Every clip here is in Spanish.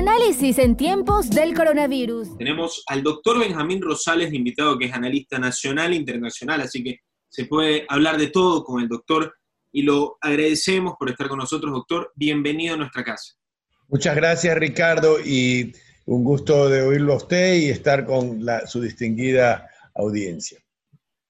Análisis en tiempos del coronavirus. Tenemos al doctor Benjamín Rosales, invitado que es analista nacional e internacional, así que se puede hablar de todo con el doctor y lo agradecemos por estar con nosotros, doctor. Bienvenido a nuestra casa. Muchas gracias, Ricardo, y un gusto de oírlo a usted y estar con su distinguida audiencia.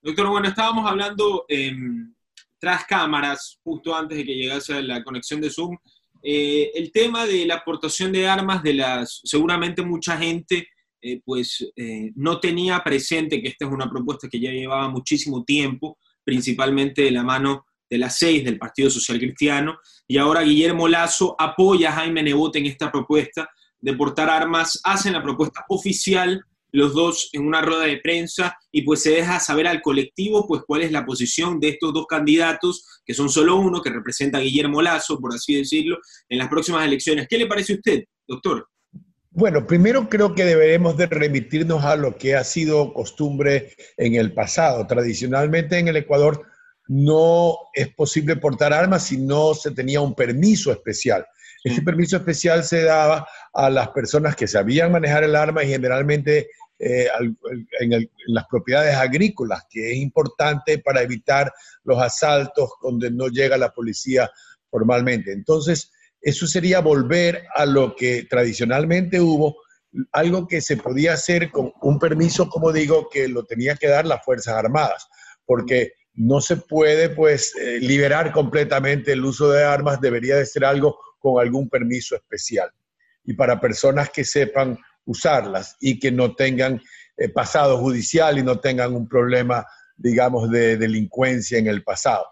Doctor, bueno, estábamos hablando em, tras cámaras, justo antes de que llegase la conexión de Zoom, eh, el tema de la aportación de armas de las, seguramente mucha gente eh, pues eh, no tenía presente que esta es una propuesta que ya llevaba muchísimo tiempo, principalmente de la mano de las seis del Partido Social Cristiano, y ahora Guillermo Lazo apoya a Jaime Nebot en esta propuesta de portar armas, hacen la propuesta oficial los dos en una rueda de prensa y pues se deja saber al colectivo pues cuál es la posición de estos dos candidatos, que son solo uno, que representa a Guillermo Lazo, por así decirlo, en las próximas elecciones. ¿Qué le parece a usted, doctor? Bueno, primero creo que deberemos de remitirnos a lo que ha sido costumbre en el pasado. Tradicionalmente en el Ecuador no es posible portar armas si no se tenía un permiso especial. Ese permiso especial se daba a las personas que sabían manejar el arma y generalmente eh, en, las propiedades agrícolas, que es importante para evitar los asaltos donde no llega la policía formalmente. Entonces, eso sería volver a lo que tradicionalmente hubo, algo que se podía hacer con un permiso, como digo, que lo tenía que dar las Fuerzas Armadas, porque no se puede pues eh, liberar completamente el uso de armas, debería de ser algo con algún permiso especial. Y para personas que sepan usarlas y que no tengan eh, pasado judicial y no tengan un problema, digamos, de delincuencia en el pasado.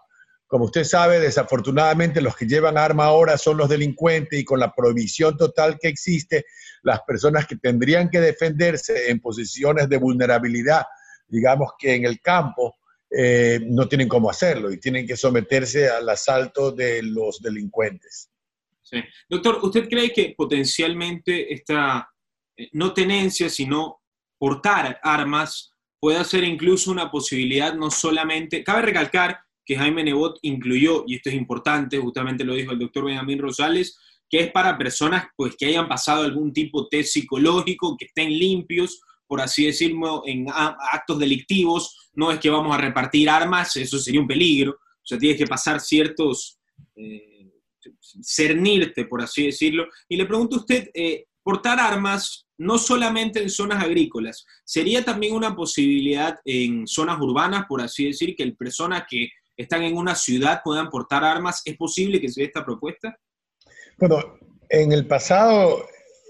Como usted sabe, desafortunadamente los que llevan arma ahora son los delincuentes y con la prohibición total que existe, las personas que tendrían que defenderse en posiciones de vulnerabilidad, digamos que en el campo, eh, no tienen cómo hacerlo y tienen que someterse al asalto de los delincuentes. Doctor, ¿usted cree que potencialmente esta eh, no tenencia, sino portar armas, puede ser incluso una posibilidad no solamente, cabe recalcar que Jaime Nebot incluyó, y esto es importante, justamente lo dijo el doctor Benjamín Rosales, que es para personas pues, que hayan pasado algún tipo de test psicológico, que estén limpios, por así decirlo, en actos delictivos, no es que vamos a repartir armas, eso sería un peligro, o sea, tienes que pasar ciertos, eh, cernirte, por así decirlo. Y le pregunto a usted, eh, portar armas no solamente en zonas agrícolas, sería también una posibilidad en zonas urbanas, por así decir, que personas que están en una ciudad puedan portar armas. ¿Es posible que se dé esta propuesta? Bueno, en el pasado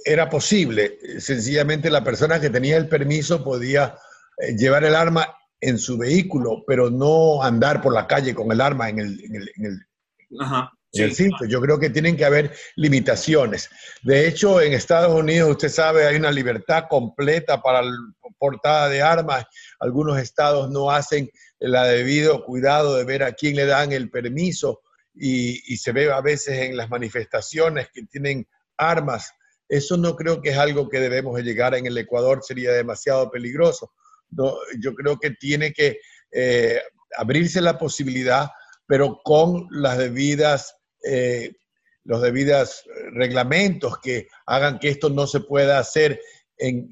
era posible. Sencillamente la persona que tenía el permiso podía eh, llevar el arma en su vehículo, pero no andar por la calle con el arma en el, en Ajá. Yo creo que tienen que haber limitaciones. De hecho, en Estados Unidos, usted sabe, hay una libertad completa para la portada de armas. Algunos estados no hacen el debido cuidado de ver a quién le dan el permiso y, se ve a veces en las manifestaciones que tienen armas. Eso no creo que es algo que debemos llegar en el Ecuador, sería demasiado peligroso. yo creo que tiene que eh, abrirse la posibilidad, pero con las debidas eh, los debidos reglamentos que hagan que esto no se pueda hacer en,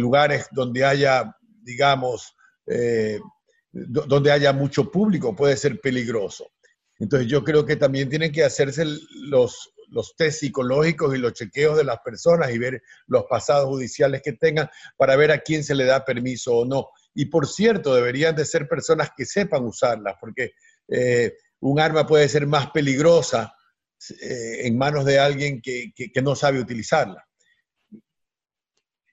lugares donde haya, digamos, eh, donde haya mucho público, puede ser peligroso. Entonces yo creo que también tienen que hacerse los, los test psicológicos y los chequeos de las personas y ver los pasados judiciales que tengan para ver a quién se le da permiso o no. Y por cierto, deberían de ser personas que sepan usarlas, porque eh, un arma puede ser más peligrosa eh, en manos de alguien que, no sabe utilizarla.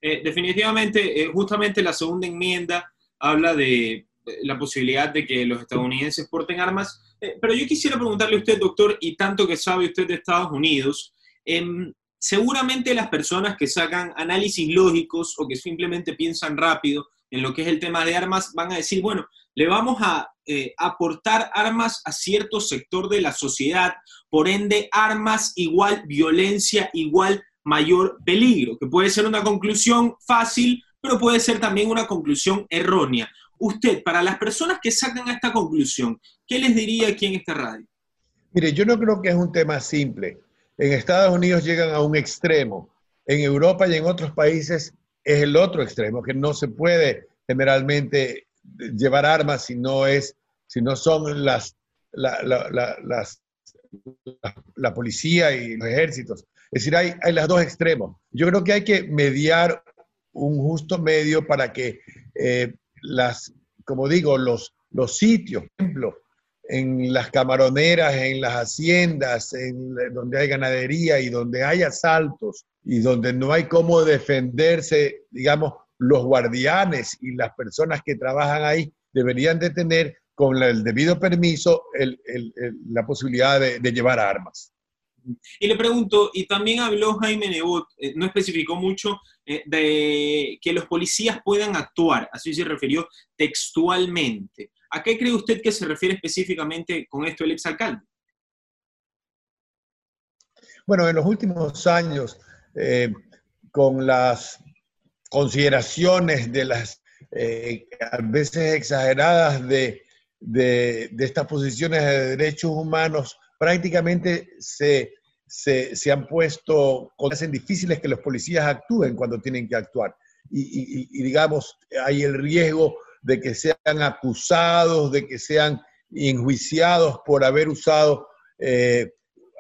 Eh, definitivamente, eh, justamente la segunda enmienda habla de la posibilidad de que los estadounidenses porten armas, pero yo quisiera preguntarle a usted, doctor, y tanto que sabe usted de Estados Unidos, em, seguramente las personas que sacan análisis lógicos o que simplemente piensan rápido en lo que es el tema de armas van a decir, bueno, le vamos a eh, aportar armas a cierto sector de la sociedad, por ende armas igual violencia igual mayor peligro, que puede ser una conclusión fácil, pero puede ser también una conclusión errónea. Usted, para las personas que sacan esta conclusión, ¿qué les diría aquí en esta radio? Mire, yo no creo que es un tema simple. En Estados Unidos llegan a un extremo En Europa y en otros países es el otro extremo, que no se puede generalmente llevar armas si no, es, si no son las, la, las, la, policía y los ejércitos. Es decir, hay, hay los dos extremos. Yo creo que hay que mediar un justo medio para que eh, las, como digo, los, los sitios, por ejemplo, en las camaroneras, en las haciendas, en donde hay ganadería y donde hay asaltos y donde no hay cómo defenderse, digamos, los guardianes y las personas que trabajan ahí deberían de tener con el debido permiso la posibilidad de, llevar armas. Y le pregunto, y también habló Jaime Nebot, eh, no especificó mucho, eh, de que los policías puedan actuar, así se refirió textualmente. ¿A qué cree usted que se refiere específicamente con esto el exalcalde? Bueno, en los últimos años, eh, con las consideraciones de las eh, a veces exageradas de, de, estas posiciones de derechos humanos, prácticamente se, se, han puesto, hacen difíciles que los policías actúen cuando tienen que actuar. y, digamos, hay el riesgo de que sean acusados, de que sean enjuiciados por haber usado eh,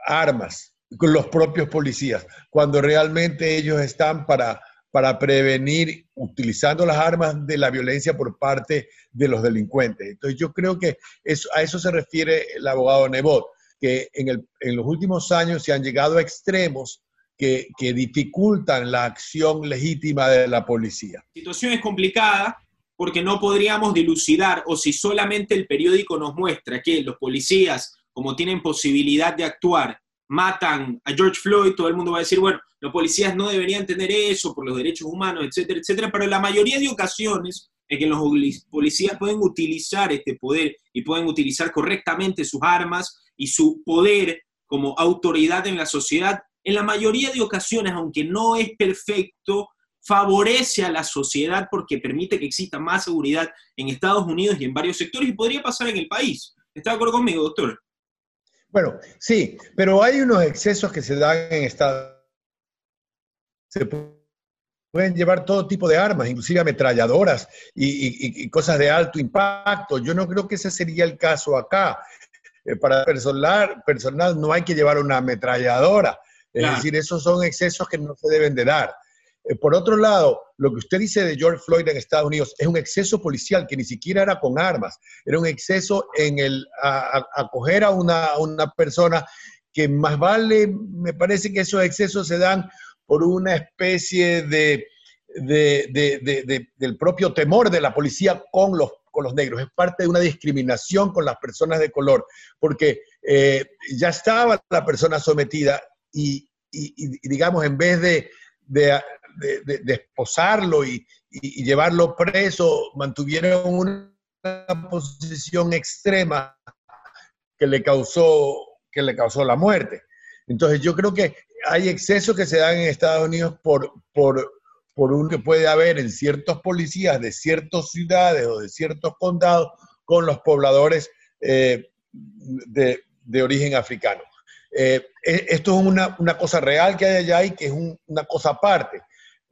armas con los propios policías, cuando realmente ellos están para, para prevenir, utilizando las armas de la violencia por parte de los delincuentes. Entonces yo creo que eso, a eso se refiere el abogado Nebot, que en, el, en los últimos años se han llegado a extremos que, que, dificultan la acción legítima de la policía. La situación es complicada, porque no podríamos dilucidar o si solamente el periódico nos muestra que los policías, como tienen posibilidad de actuar, matan a George Floyd, todo el mundo va a decir, bueno, los policías no deberían tener eso por los derechos humanos, etcétera, etcétera, pero la mayoría de ocasiones en que los policías pueden utilizar este poder y pueden utilizar correctamente sus armas y su poder como autoridad en la sociedad, en la mayoría de ocasiones, aunque no es perfecto, favorece a la sociedad porque permite que exista más seguridad en Estados Unidos y en varios sectores y podría pasar en el país. ¿Está de acuerdo conmigo, doctor? Bueno, sí, pero hay unos excesos que se dan en Estados Se pueden llevar todo tipo de armas, inclusive ametralladoras y, cosas de alto impacto. Yo no creo que ese sería el caso acá. Eh, para personal, personal no hay que llevar una ametralladora. Es decir, esos son excesos que no se deben de dar. Eh, por otro lado, lo que usted dice de George Floyd en Estados Unidos es un exceso policial que ni siquiera era con armas, era un exceso en el acoger a, una, una persona que más vale, me parece que esos excesos se dan por una especie de, del propio temor de la policía con los, con los negros. Es parte de una discriminación con las personas de color, porque eh, ya estaba la persona sometida y digamos, en vez de, de, esposarlo y, llevarlo preso, mantuvieron una posición extrema que le causó, que le causó la muerte. Entonces yo creo que hay excesos que se dan en Estados Unidos por, por, por un que puede haber en ciertos policías de ciertas ciudades o de ciertos condados con los pobladores eh, de, origen africano. Eh, e, esto es una, una, cosa real que hay allá y que es una cosa aparte.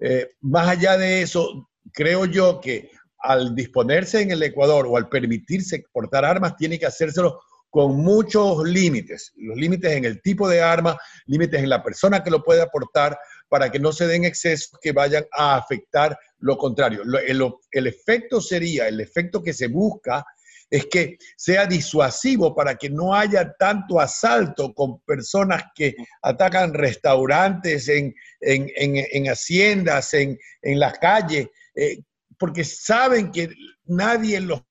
Eh, más allá de eso, creo yo que al disponerse en el Ecuador o al permitirse exportar armas, tiene que hacérselo con muchos límites, los límites en el tipo de arma, límites en la persona que lo puede aportar, para que no se den excesos que vayan a afectar lo contrario. el efecto sería, el efecto que se busca es que sea disuasivo para que no haya tanto asalto con personas que atacan restaurantes, en, haciendas, en, las calles, eh, porque saben que nadie los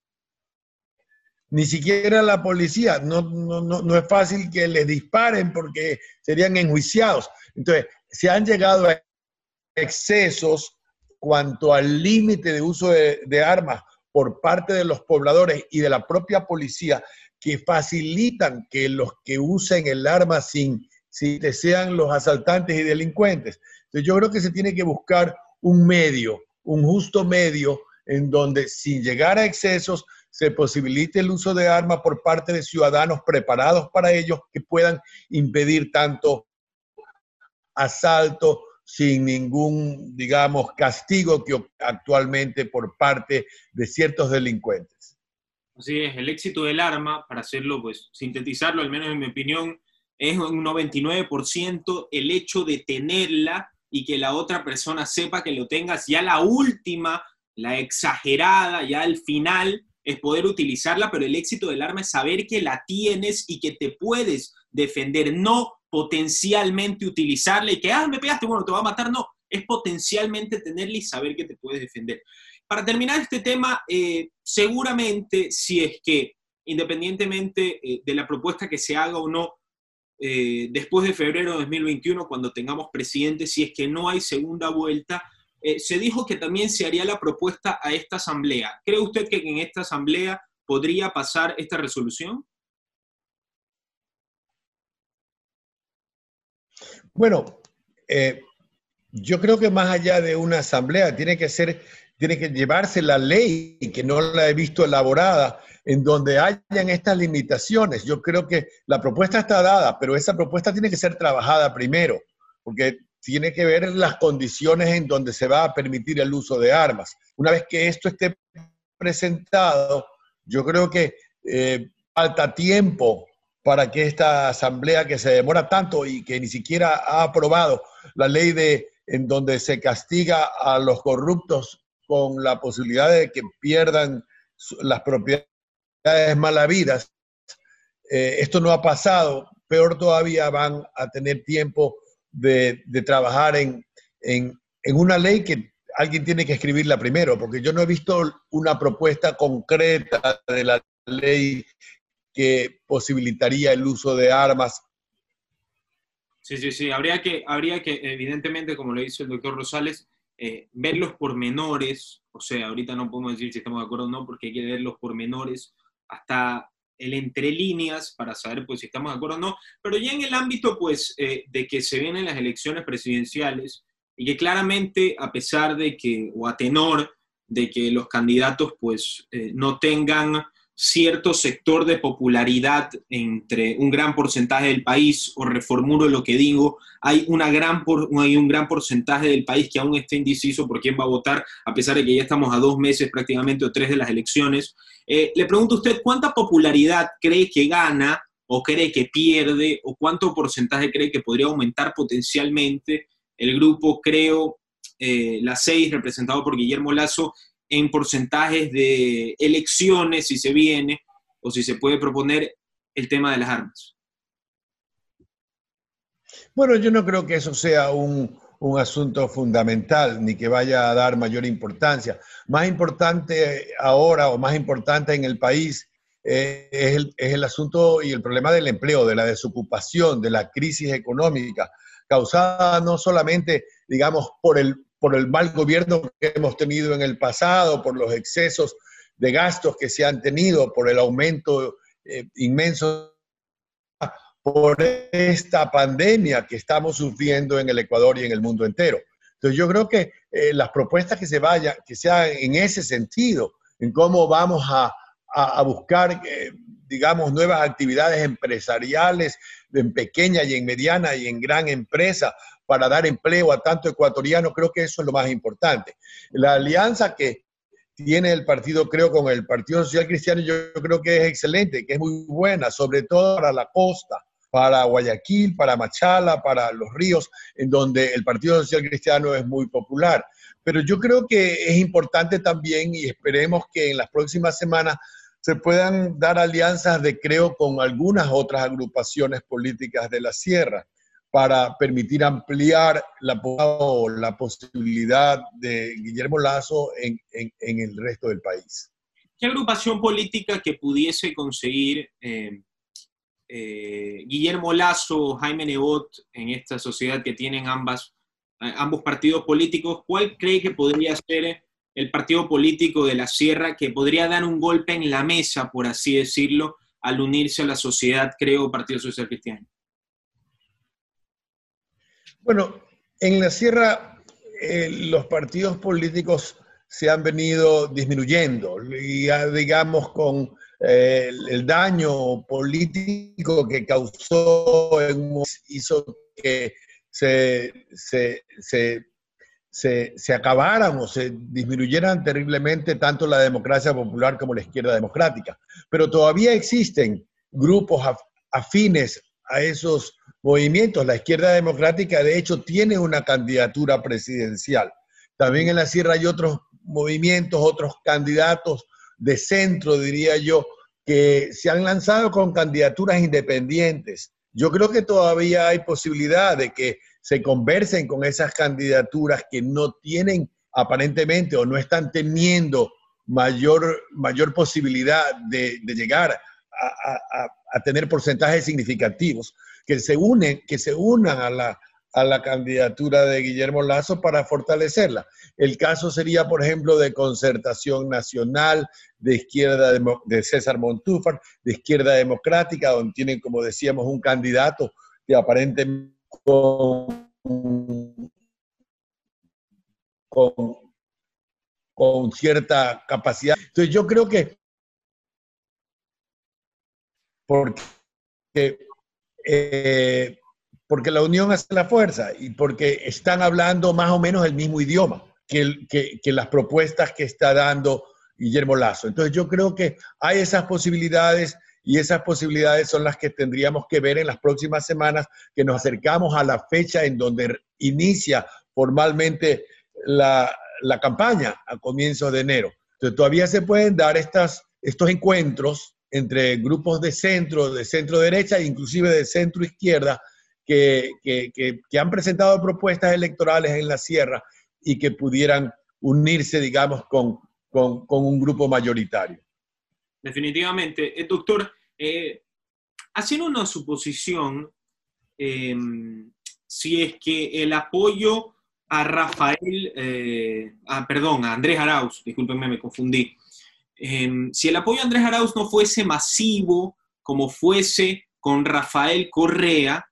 ni siquiera la policía, no, no, no, es fácil que les disparen porque serían enjuiciados. Entonces, se han llegado a excesos cuanto al límite de uso de armas por parte de los pobladores y de la propia policía que facilitan que los que usen el arma sin, si sean los asaltantes y delincuentes. Entonces yo creo que se tiene que buscar un medio, un justo medio en donde sin llegar a excesos se posibilite el uso de armas por parte de ciudadanos preparados para ello que puedan impedir tanto asalto sin ningún, digamos, castigo que actualmente por parte de ciertos delincuentes. Así es, el éxito del arma, para hacerlo, pues, sintetizarlo, al menos en mi opinión, es un 99% el hecho de tenerla y que la otra persona sepa que lo tengas. Ya la última, la exagerada, ya al final, es poder utilizarla, pero el éxito del arma es saber que la tienes y que te puedes defender, no potencialmente utilizarla y que, ah, me pegaste, bueno, te va a matar, no, es potencialmente tenerla y saber que te puedes defender. Para terminar este tema, eh, seguramente si es que, independientemente eh, de la propuesta que se haga o no, eh, después de febrero de 2021, cuando tengamos presidente, si es que no hay segunda vuelta, se dijo que también se haría la propuesta a esta asamblea. ¿Cree usted que en esta asamblea podría pasar esta resolución? Bueno, eh, yo creo que más allá de una asamblea, tiene que ser, tiene que llevarse la ley, que no la he visto elaborada, en donde hayan estas limitaciones. Yo creo que la propuesta está dada, pero esa propuesta tiene que ser trabajada primero, porque tiene que ver las condiciones en donde se va a permitir el uso de armas. Una vez que esto esté presentado, yo creo que eh, falta tiempo para que esta asamblea que se demora tanto y que ni siquiera ha aprobado la ley de en donde se castiga a los corruptos con la posibilidad de que pierdan las propiedades malavidas. Eh, esto no ha pasado, peor todavía van a tener tiempo de, trabajar en, en, una ley que alguien tiene que escribirla primero, porque yo no he visto una propuesta concreta de la ley que posibilitaría el uso de armas. Sí, sí, sí, habría que, habría que evidentemente, como lo dice el doctor Rosales, eh, ver los pormenores, o sea, ahorita no podemos decir si estamos de acuerdo o no, porque hay que ver los pormenores hasta el entre líneas para saber pues si estamos de acuerdo o no, pero ya en el ámbito pues eh, de que se vienen las elecciones presidenciales y que claramente a pesar de que, o a tenor de que los candidatos pues eh, no tengan cierto sector de popularidad entre un gran porcentaje del país, o reformulo lo que digo, hay, una gran hay un gran porcentaje del país que aún está indeciso por quién va a votar, a pesar de que ya estamos a dos meses prácticamente o tres de las elecciones. Eh, le pregunto a usted, ¿cuánta popularidad cree que gana o cree que pierde o cuánto porcentaje cree que podría aumentar potencialmente el grupo, creo, eh, la seis, representado por Guillermo Lazo, en porcentajes de elecciones, si se viene, o si se puede proponer el tema de las armas? Bueno, yo no creo que eso sea un, asunto fundamental ni que vaya a dar mayor importancia. Más importante ahora o más importante en el país eh, es, el, es, el, asunto y el problema del empleo, de la desocupación, de la crisis económica, causada no solamente, digamos, por el, por el mal gobierno que hemos tenido en el pasado, por los excesos de gastos que se han tenido, por el aumento eh, inmenso, por esta pandemia que estamos sufriendo en el Ecuador y en el mundo entero. Entonces yo creo que eh, las propuestas que se vayan, que sean en ese sentido, en cómo vamos a, buscar, eh, digamos, nuevas actividades empresariales en pequeña y en mediana y en gran empresa, para dar empleo a tanto ecuatoriano, creo que eso es lo más importante. La alianza que tiene el partido, creo, con el Partido Social Cristiano, yo creo que es excelente, que es muy buena, sobre todo para la costa, para Guayaquil, para Machala, para los ríos, en donde el Partido Social Cristiano es muy popular. Pero yo creo que es importante también y esperemos que en las próximas semanas se puedan dar alianzas de creo con algunas otras agrupaciones políticas de la sierra para permitir ampliar la, la posibilidad de Guillermo Lazo en, el resto del país. ¿Qué agrupación política que pudiese conseguir eh, eh, Guillermo Lazo, Jaime Nebot en esta sociedad que tienen ambas, eh, ambos partidos políticos, cuál cree que podría ser el partido político de la Sierra que podría dar un golpe en la mesa, por así decirlo, al unirse a la sociedad, creo, Partido Social Cristiano? Bueno, en la sierra eh, los partidos políticos se han venido disminuyendo, y, digamos, con eh, el, daño político que causó, hizo que se, se, se, se, acabaran o se disminuyeran terriblemente tanto la democracia popular como la izquierda democrática. Pero todavía existen grupos afines a esos movimientos. La izquierda democrática, de hecho, tiene una candidatura presidencial. También en la sierra hay otros movimientos, otros candidatos de centro, diría yo, que se han lanzado con candidaturas independientes. Yo creo que todavía hay posibilidad de que se conversen con esas candidaturas que no tienen aparentemente o no están teniendo mayor, mayor posibilidad de, llegar a, a, tener porcentajes significativos, que se unen, que se unan a la, a la candidatura de Guillermo Lazo para fortalecerla. El caso sería, por ejemplo, de concertación nacional, de izquierda de César Montúfar, de izquierda democrática, donde tienen, como decíamos, un candidato que aparentemente con, con, cierta capacidad. Entonces yo creo que porque eh, porque la unión hace la fuerza y porque están hablando más o menos el mismo idioma que, que, las propuestas que está dando Guillermo Lazo. Entonces yo creo que hay esas posibilidades y esas posibilidades son las que tendríamos que ver en las próximas semanas, que nos acercamos a la fecha en donde inicia formalmente la, la campaña a comienzos de enero. Entonces todavía se pueden dar estas, estos encuentros entre grupos de centro, de centro derecha inclusive de centro izquierda, que, han presentado propuestas electorales en la sierra y que pudieran unirse, digamos, con, un grupo mayoritario. Definitivamente. Eh, doctor, eh, haciendo una suposición, em, si es que el apoyo a Rafael, eh, perdón, a Andrés Arauz, discúlpenme, me confundí, em, si el apoyo a Andrés Arauz no fuese masivo como fuese con Rafael Correa,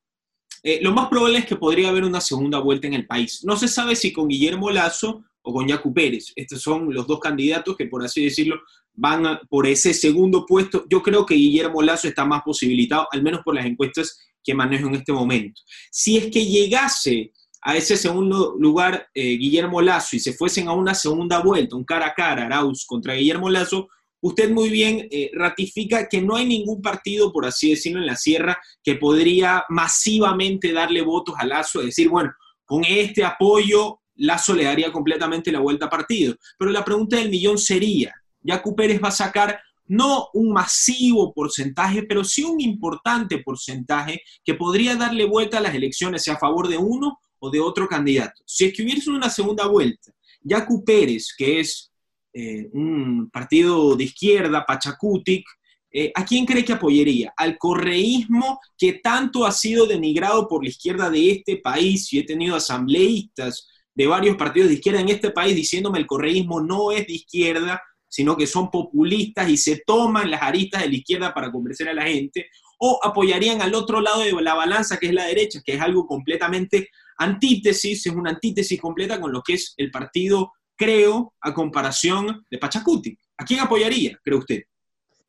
eh, lo más probable es que podría haber una segunda vuelta en el país. No se sabe si con Guillermo Lazo o con Yacu Pérez. Estos son los dos candidatos que, por así decirlo, van por ese segundo puesto. Yo creo que Guillermo Lazo está más posibilitado, al menos por las encuestas que manejo en este momento. Si es que llegase a ese segundo lugar eh, Guillermo Lazo y se fuesen a una segunda vuelta, un cara a cara, Arauz contra Guillermo Lazo, usted muy bien eh, ratifica que no hay ningún partido, por así decirlo, en la sierra que podría masivamente darle votos a Lazo, es decir, bueno, con este apoyo Lazo le daría completamente la vuelta a partido. Pero la pregunta del millón sería, Yacu Pérez va a sacar no un masivo porcentaje, pero sí un importante porcentaje que podría darle vuelta a las elecciones, sea a favor de uno o de otro candidato. Si es que hubiese una segunda vuelta, Yacu Pérez, que es eh, un partido de izquierda, Pachacutic, eh, ¿a quién cree que apoyaría? ¿Al correísmo que tanto ha sido denigrado por la izquierda de este país? Y he tenido asambleístas de varios partidos de izquierda en este país diciéndome el correísmo no es de izquierda, sino que son populistas y se toman las aristas de la izquierda para convencer a la gente, o apoyarían al otro lado de la balanza, que es la derecha, que es algo completamente antítesis, es una antítesis completa con lo que es el partido creo, a comparación de Pachacuti. ¿A quién apoyaría, cree usted?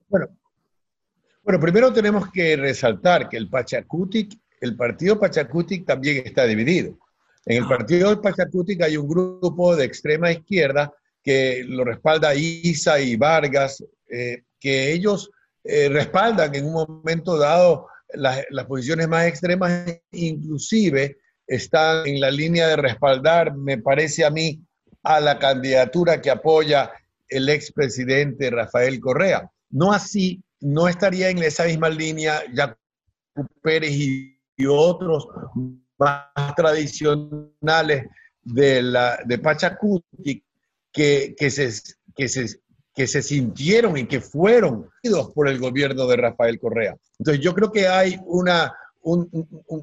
Bueno, bueno, primero tenemos que resaltar que el Pachacutic, el partido Pachacutic también está dividido. En el ah. partido del Pachacutic hay un grupo de extrema izquierda que lo respalda Isa y Vargas, eh, que ellos eh, respaldan en un momento dado las, las, posiciones más extremas, inclusive están en la línea de respaldar, me parece a mí, a la candidatura que apoya el expresidente Rafael Correa. No así, no estaría en esa misma línea Jacob Pérez y, otros más tradicionales de, la, de Pachacuti que, que, se, que, se, que se sintieron y que fueron por el gobierno de Rafael Correa. Entonces yo creo que hay una,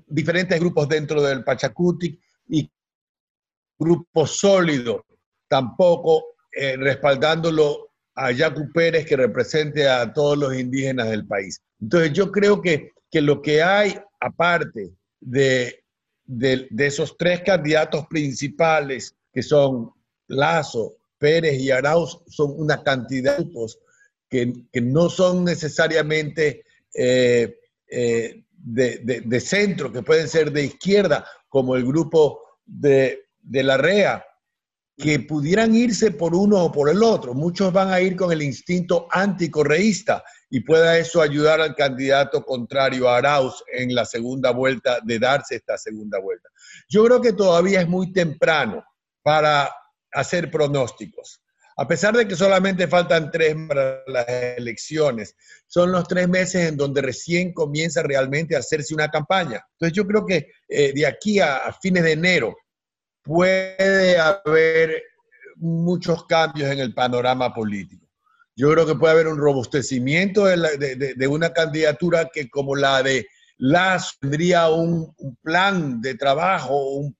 diferentes grupos dentro del Pachacuti y grupos sólidos tampoco eh, respaldándolo a Yacu Pérez que represente a todos los indígenas del país. Entonces yo creo que, que lo que hay aparte de, de, esos tres candidatos principales que son Lazo, Pérez y Arauz, son una cantidad de grupos que, que no son necesariamente eh, eh, de, de, centro, que pueden ser de izquierda como el grupo de, de la REA, que pudieran irse por uno o por el otro. Muchos van a ir con el instinto anticorreísta y pueda eso ayudar al candidato contrario a Arauz en la segunda vuelta, de darse esta segunda vuelta. Yo creo que todavía es muy temprano para hacer pronósticos. A pesar de que solamente faltan tres para las elecciones, son los tres meses en donde recién comienza realmente a hacerse una campaña. Entonces yo creo que eh, de aquí a fines de enero puede haber muchos cambios en el panorama político. Yo creo que puede haber un robustecimiento de, una candidatura que como la de Las tendría un, plan de trabajo, un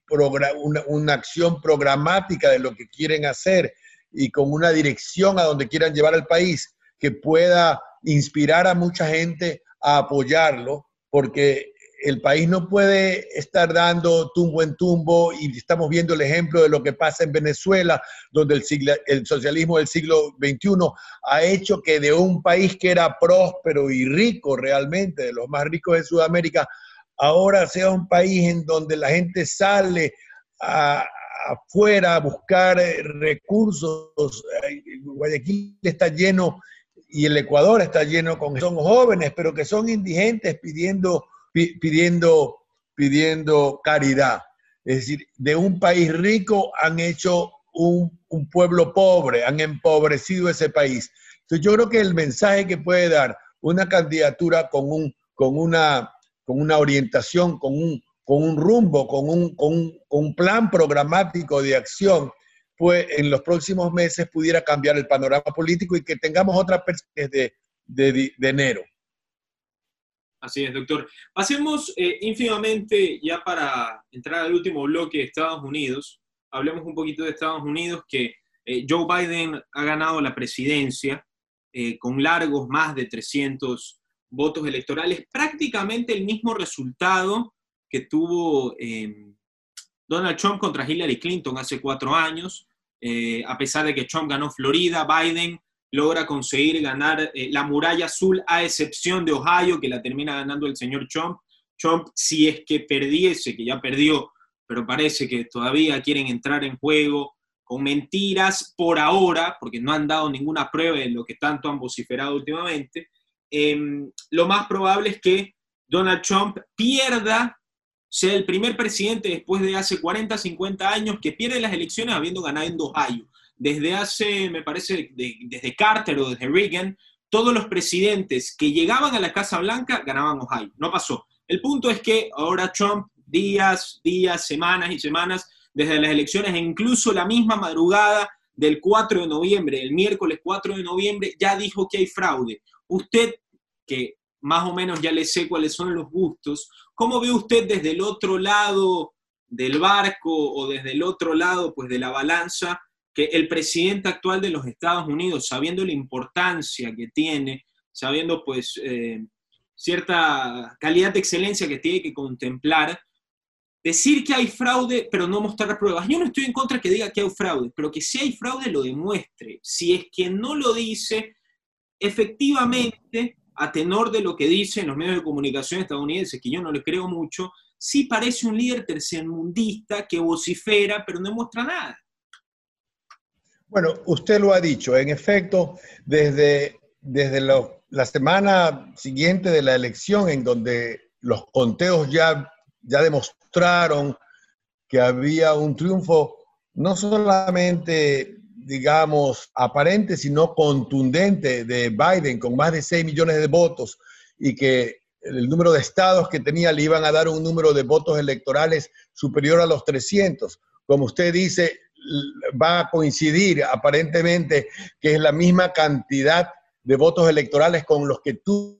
una acción programática de lo que quieren hacer y con una dirección a donde quieran llevar al país que pueda inspirar a mucha gente a apoyarlo, porque el país no puede estar dando tumbo en tumbo y estamos viendo el ejemplo de lo que pasa en Venezuela, donde el, socialismo del siglo XXI ha hecho que de un país que era próspero y rico realmente, de los más ricos de Sudamérica, ahora sea un país en donde la gente sale afuera a buscar recursos. Guayaquil está lleno y el Ecuador está lleno con son jóvenes, pero que son indigentes pidiendo pidiendo, pidiendo caridad. Es decir, de un país rico han hecho un, pueblo pobre, han empobrecido ese país. Entonces yo creo que el mensaje que puede dar una candidatura con, un, con, una, con una orientación, con un, con un rumbo, con un, con plan programático de acción, pues en los próximos meses pudiera cambiar el panorama político y que tengamos otra perspectiva de enero. Así es, doctor. Pasemos eh, ínfimamente ya para entrar al último bloque de Estados Unidos. Hablemos un poquito de Estados Unidos, que eh, Joe Biden ha ganado la presidencia eh, con largos más de 300 votos electorales, prácticamente el mismo resultado que tuvo em, Donald Trump contra Hillary Clinton hace cuatro años. a pesar de que Trump ganó Florida, Biden logra conseguir ganar eh, la muralla azul, a excepción de Ohio, que la termina ganando el señor Trump. Trump, si es que perdiese, que ya perdió, pero parece que todavía quieren entrar en juego con mentiras por ahora, porque no han dado ninguna prueba de lo que tanto han vociferado últimamente, em, lo más probable es que Donald Trump pierda, sea el primer presidente después de hace 40, 50 años que pierde las elecciones habiendo ganado en Ohio desde hace, me parece, desde Carter o desde Reagan, todos los presidentes que llegaban a la Casa Blanca ganaban Ohio. No pasó. El punto es que ahora Trump, días, días, semanas y semanas, desde las elecciones, e incluso la misma madrugada del 4 de noviembre, el miércoles 4 de noviembre, ya dijo que hay fraude. Usted, que más o menos ya le sé cuáles son los gustos, ¿cómo ve usted desde el otro lado del barco o desde el otro lado pues, de la balanza que el presidente actual de los Estados Unidos, sabiendo la importancia que tiene, sabiendo pues eh, cierta calidad de excelencia que tiene que contemplar, decir que hay fraude, pero no mostrar pruebas. Yo no estoy en contra que diga que hay fraude, pero que si hay fraude lo demuestre. Si es que no lo dice, efectivamente, a tenor de lo que dicen los medios de comunicación estadounidenses, que yo no le creo mucho, sí parece un líder tercermundista que vocifera, pero no muestra nada. Bueno, usted lo ha dicho, en efecto, desde, desde la semana siguiente de la elección, en donde los conteos ya, ya demostraron que había un triunfo no solamente, digamos, aparente, sino contundente de Biden, con más de 6 millones de votos, y que el número de estados que tenía le iban a dar un número de votos electorales superior a los 300. Como usted dice, va a coincidir aparentemente que es la misma cantidad de votos electorales con los que tú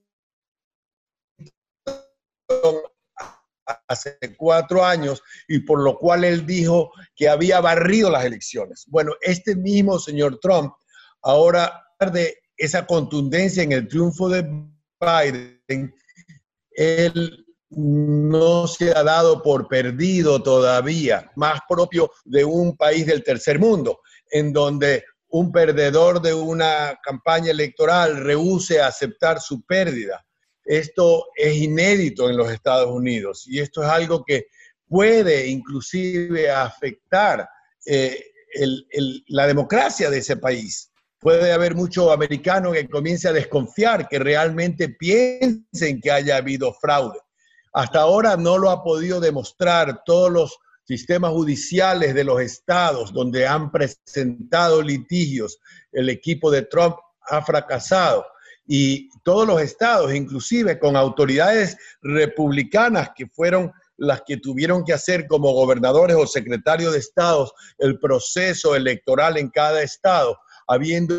hace cuatro años y por lo cual él dijo que había barrido las elecciones. Bueno, este mismo señor Trump, ahora de esa contundencia en el triunfo de Biden, él no se ha dado por perdido todavía, más propio de un país del tercer mundo, en donde un perdedor de una campaña electoral rehúse a aceptar su pérdida. Esto es inédito en los Estados Unidos y esto es algo que puede inclusive afectar eh, la democracia de ese país. Puede haber muchos americanos que comiencen a desconfiar, que realmente piensen que haya habido fraude. Hasta ahora no lo ha podido demostrar todos los sistemas judiciales de los estados donde han presentado litigios. El equipo de Trump ha fracasado y todos los estados, inclusive con autoridades republicanas que fueron las que tuvieron que hacer como gobernadores o secretarios de estados el proceso electoral en cada estado, habiendo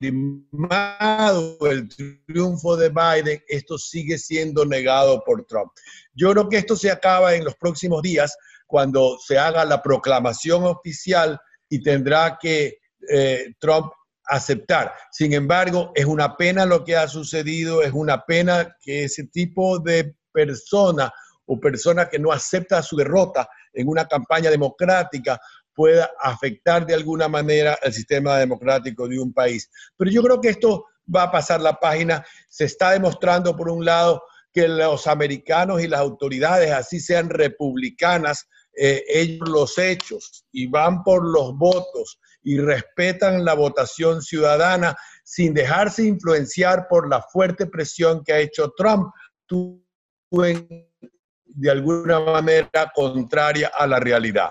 el triunfo de Biden, esto sigue siendo negado por Trump. Yo creo que esto se acaba en los próximos días cuando se haga la proclamación oficial y tendrá que eh, Trump aceptar. Sin embargo, es una pena lo que ha sucedido, es una pena que ese tipo de persona o persona que no acepta su derrota en una campaña democrática pueda afectar de alguna manera el sistema democrático de un país. Pero yo creo que esto va a pasar la página. Se está demostrando, por un lado, que los americanos y las autoridades, así sean republicanas, eh, ellos los hechos y van por los votos y respetan la votación ciudadana sin dejarse influenciar por la fuerte presión que ha hecho Trump de alguna manera contraria a la realidad.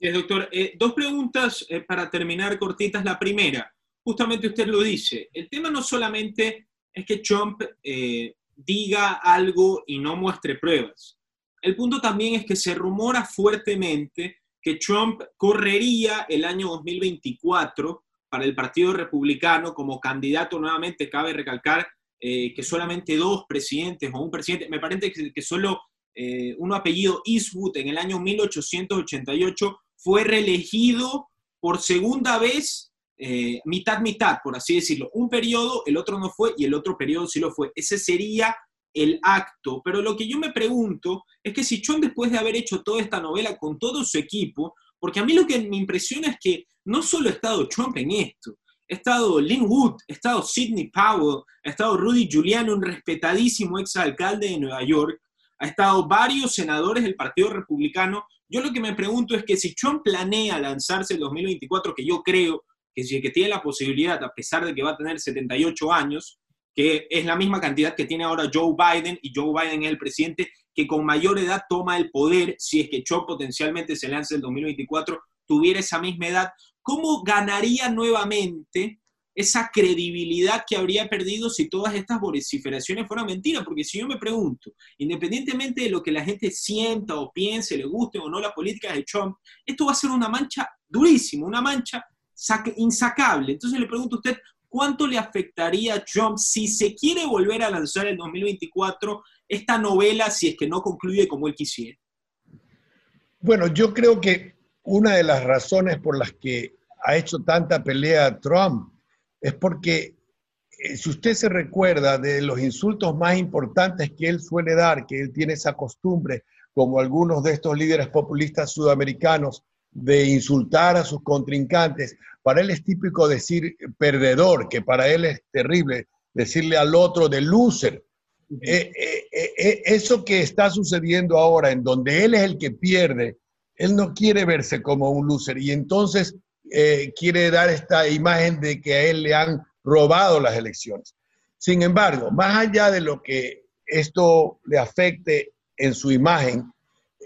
doctor. Eh, dos preguntas eh, para terminar cortitas. La primera, justamente usted lo dice, el tema no solamente es que Trump eh, diga algo y no muestre pruebas. El punto también es que se rumora fuertemente que Trump correría el año 2024 para el Partido Republicano como candidato nuevamente, cabe recalcar, eh, que solamente dos presidentes o un presidente, me parece que, solo eh, uno apellido Eastwood en el año 1888 fue reelegido por segunda vez, eh, mitad, mitad, por así decirlo. Un periodo, el otro no fue y el otro periodo sí lo fue. Ese sería el acto. Pero lo que yo me pregunto es que si Trump después de haber hecho toda esta novela con todo su equipo, porque a mí lo que me impresiona es que no solo ha estado Trump en esto, ha estado Lynn Wood, ha estado Sidney Powell, ha estado Rudy Giuliani, un respetadísimo exalcalde de Nueva York, ha estado varios senadores del Partido Republicano. Yo lo que me pregunto es que si Trump planea lanzarse el 2024, que yo creo que si que tiene la posibilidad, a pesar de que va a tener 78 años, que es la misma cantidad que tiene ahora Joe Biden, y Joe Biden es el presidente que con mayor edad toma el poder, si es que Trump potencialmente se lanza el 2024, tuviera esa misma edad, ¿cómo ganaría nuevamente esa credibilidad que habría perdido si todas estas vociferaciones fueran mentiras? Porque si yo me pregunto, independientemente de lo que la gente sienta o piense, le guste o no la política de Trump, esto va a ser una mancha durísima, una mancha insacable. Entonces le pregunto a usted, ¿cuánto le afectaría a Trump si se quiere volver a lanzar en 2024 esta novela si es que no concluye como él quisiera? Bueno, yo creo que una de las razones por las que ha hecho tanta pelea Trump es porque, eh, si usted se recuerda de los insultos más importantes que él suele dar, que él tiene esa costumbre, como algunos de estos líderes populistas sudamericanos, de insultar a sus contrincantes, para él es típico decir perdedor, que para él es terrible decirle al otro de loser. Eh, eh, eso que está sucediendo ahora, en donde él es el que pierde, él no quiere verse como un loser y entonces eh, quiere dar esta imagen de que a él le han robado las elecciones. Sin embargo, más allá de lo que esto le afecte en su imagen,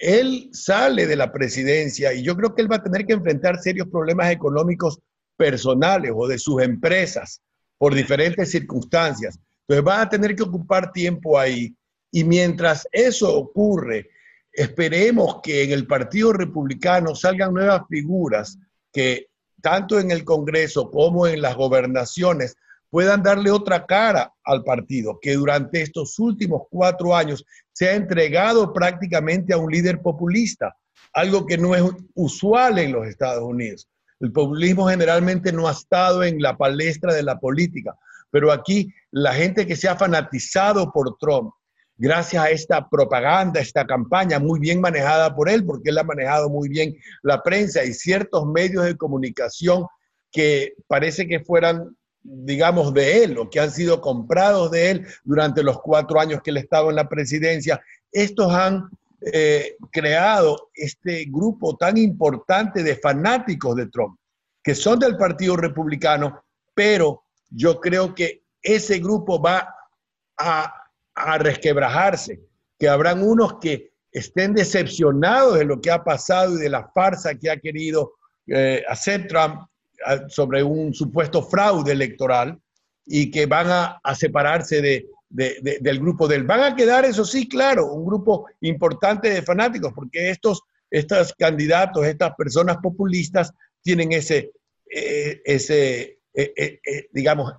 él sale de la presidencia y yo creo que él va a tener que enfrentar serios problemas económicos personales o de sus empresas por diferentes circunstancias. Entonces va a tener que ocupar tiempo ahí y mientras eso ocurre, Esperemos que en el Partido Republicano salgan nuevas figuras que tanto en el Congreso como en las gobernaciones puedan darle otra cara al partido, que durante estos últimos cuatro años se ha entregado prácticamente a un líder populista, algo que no es usual en los Estados Unidos. El populismo generalmente no ha estado en la palestra de la política, pero aquí la gente que se ha fanatizado por Trump, gracias a esta propaganda, esta campaña muy bien manejada por él, porque él ha manejado muy bien la prensa y ciertos medios de comunicación que parece que fueran, digamos, de él o que han sido comprados de él durante los cuatro años que él estaba en la presidencia. Estos han eh, creado este grupo tan importante de fanáticos de Trump, que son del Partido Republicano, pero yo creo que ese grupo va a, resquebrajarse, que habrán unos que estén decepcionados de lo que ha pasado y de la farsa que ha querido eh, hacer Trump sobre un supuesto fraude electoral y que van a separarse de, del grupo del. Van a quedar, eso sí, claro, un grupo importante de fanáticos, porque estos, estos candidatos, estas personas populistas tienen ese, eh, ese eh, eh, digamos,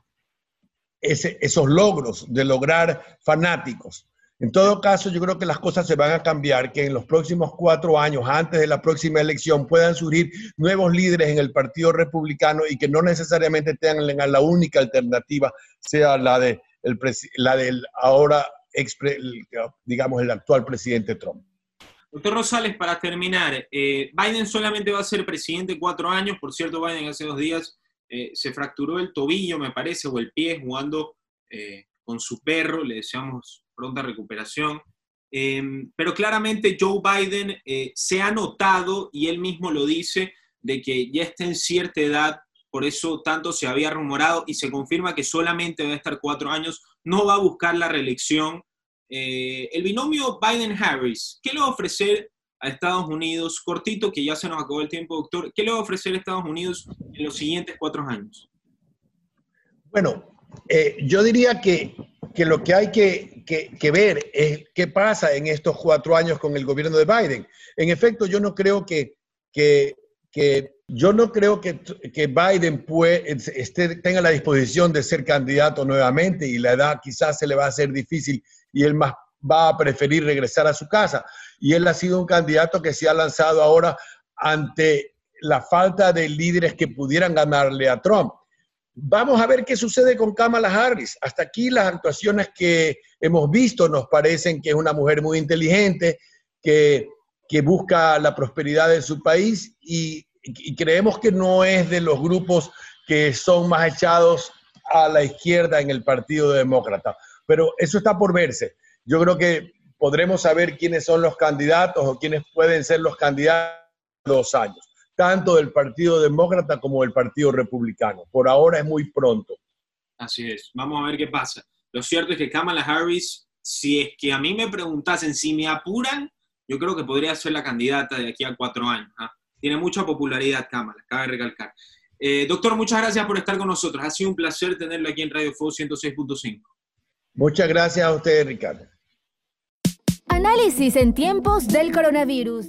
ese, esos logros de lograr fanáticos. En todo caso, yo creo que las cosas se van a cambiar, que en los próximos cuatro años, antes de la próxima elección, puedan surgir nuevos líderes en el Partido Republicano y que no necesariamente tengan la única alternativa, sea la de la del ahora, digamos, el actual presidente Trump. Doctor Rosales, para terminar, eh, Biden solamente va a ser presidente cuatro años. Por cierto, Biden hace dos días eh, se fracturó el tobillo, me parece, o el pie jugando eh, con su perro. Le deseamos pronta recuperación. pero claramente Joe Biden se ha notado, y él mismo lo dice, de que ya está en cierta edad por eso tanto se había rumorado y se confirma que solamente va a estar cuatro años, no va a buscar la reelección. Eh, el binomio Biden-Harris, ¿qué le va a ofrecer a Estados Unidos? Cortito, que ya se nos acabó el tiempo, doctor. ¿Qué le va a ofrecer a Estados Unidos en los siguientes cuatro años? Bueno, eh, yo diría que, lo que hay que, que, ver es qué pasa en estos cuatro años con el gobierno de Biden. En efecto, yo no creo que, que yo no creo que, Biden tenga la disposición de ser candidato nuevamente y la edad quizás se le va a hacer difícil y él más va a preferir regresar a su casa. Y él ha sido un candidato que se ha lanzado ahora ante la falta de líderes que pudieran ganarle a Trump. Vamos a ver qué sucede con Kamala Harris. Hasta aquí las actuaciones que hemos visto nos parecen que es una mujer muy inteligente, que, que busca la prosperidad de su país y y creemos que no es de los grupos que son más echados a la izquierda en el Partido Demócrata. Pero eso está por verse. Yo creo que podremos saber quiénes son los candidatos o quiénes pueden ser los candidatos dos años, tanto del Partido Demócrata como del Partido Republicano. Por ahora es muy pronto. Así es. Vamos a ver qué pasa. Lo cierto es que Kamala Harris, si es que a mí me preguntasen si me apuran, yo creo que podría ser la candidata de aquí a cuatro años. ¿ah? Tiene mucha popularidad Cámara, cabe recalcar. Eh, doctor, muchas gracias por estar con nosotros. Ha sido un placer tenerlo aquí en Radio Fuego 106.5. Muchas gracias a usted, Ricardo. Análisis en tiempos del coronavirus.